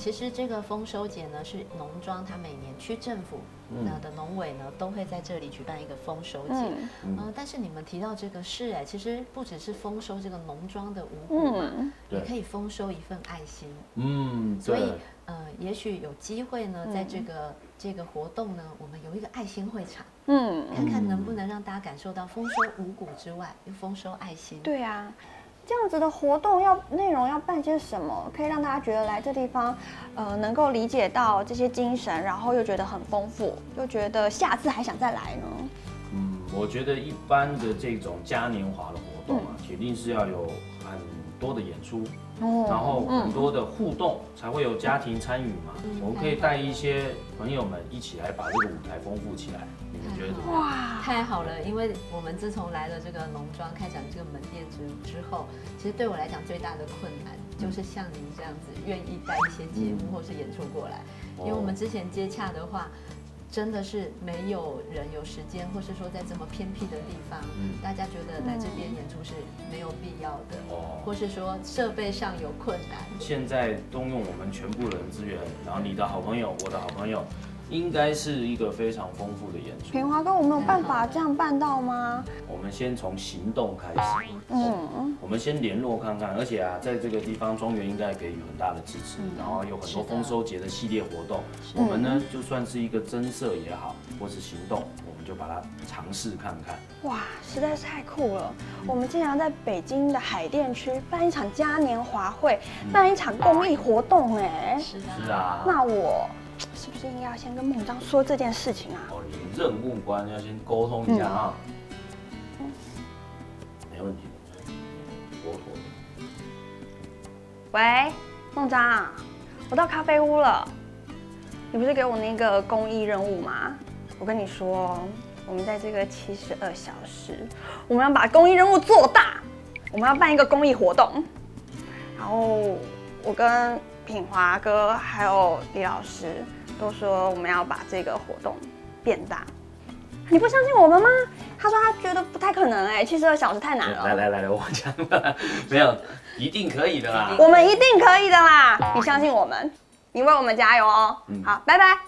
其实这个丰收节呢，是农庄它每年区政府那的农委呢都会在这里举办一个丰收节。嗯嗯、但是你们提到这个事哎，其实不只是丰收这个农庄的五谷嘛，嗯，也可以丰收一份爱心。嗯，所以，呃，也许有机会呢，嗯在这个这个活动呢，我们有一个爱心会场，嗯，看看能不能让大家感受到丰收五谷之外，又丰收爱心。对啊。这样子的活动要内容要办些什么，可以让大家觉得来这地方，呃，能够理解到这些精神，然后又觉得很丰富，又觉得下次还想再来呢？嗯，我觉得一般的这种嘉年华的活动啊，肯定是要有很多的演出，哦然后很嗯多的互动，才会有家庭参与嘛。嗯我们可以带一些朋友们一起来把这个舞台丰富起来，你们觉得怎么样？哇，太好了，因为我们自从来了这个农庄开展这个门店之之后，其实对我来讲最大的困难就是像您这样子愿意带一些节目或是演出过来，因为我们之前接洽的话。真的是没有人有时间，或是说在这么偏僻的地方，嗯大家觉得来这边演出是没有必要的，哦或是说设备上有困难。现在动用我们全部人资源，然后你的好朋友，我的好朋友，应该是一个非常丰富的演出。平华哥，我们有办法这样办到吗？我们先从行动开始，嗯，我们先联络看看，而且啊，在这个地方庄园应该给予很大的支持，然后有很多丰收节的系列活动，我们呢就算是一个增色也好，或是行动，我们就把它尝试看看。哇，实在是太酷了！我们竟然在北京的海淀区办一场嘉年华会，办一场公益活动，哎，是啊，那我是不是应该要先跟孟章说这件事情啊？哦，你任务官要先沟通一下啊。没问题的，妥妥的。喂，孟章，我到咖啡屋了。你不是给我那个公益任务吗？我跟你说，我们在这个七十二小时，我们要把公益任务做大。我们要办一个公益活动，然后我跟品华哥还有李老师都说我们要把这个活动变大。你不相信我们吗？他说他觉得不太可能哎、七十二小时太难了。来来来来，我讲了，没有，一定可以的啦。我们一定可以的啦！你相信我们，你为我们加油哦。嗯好，拜拜。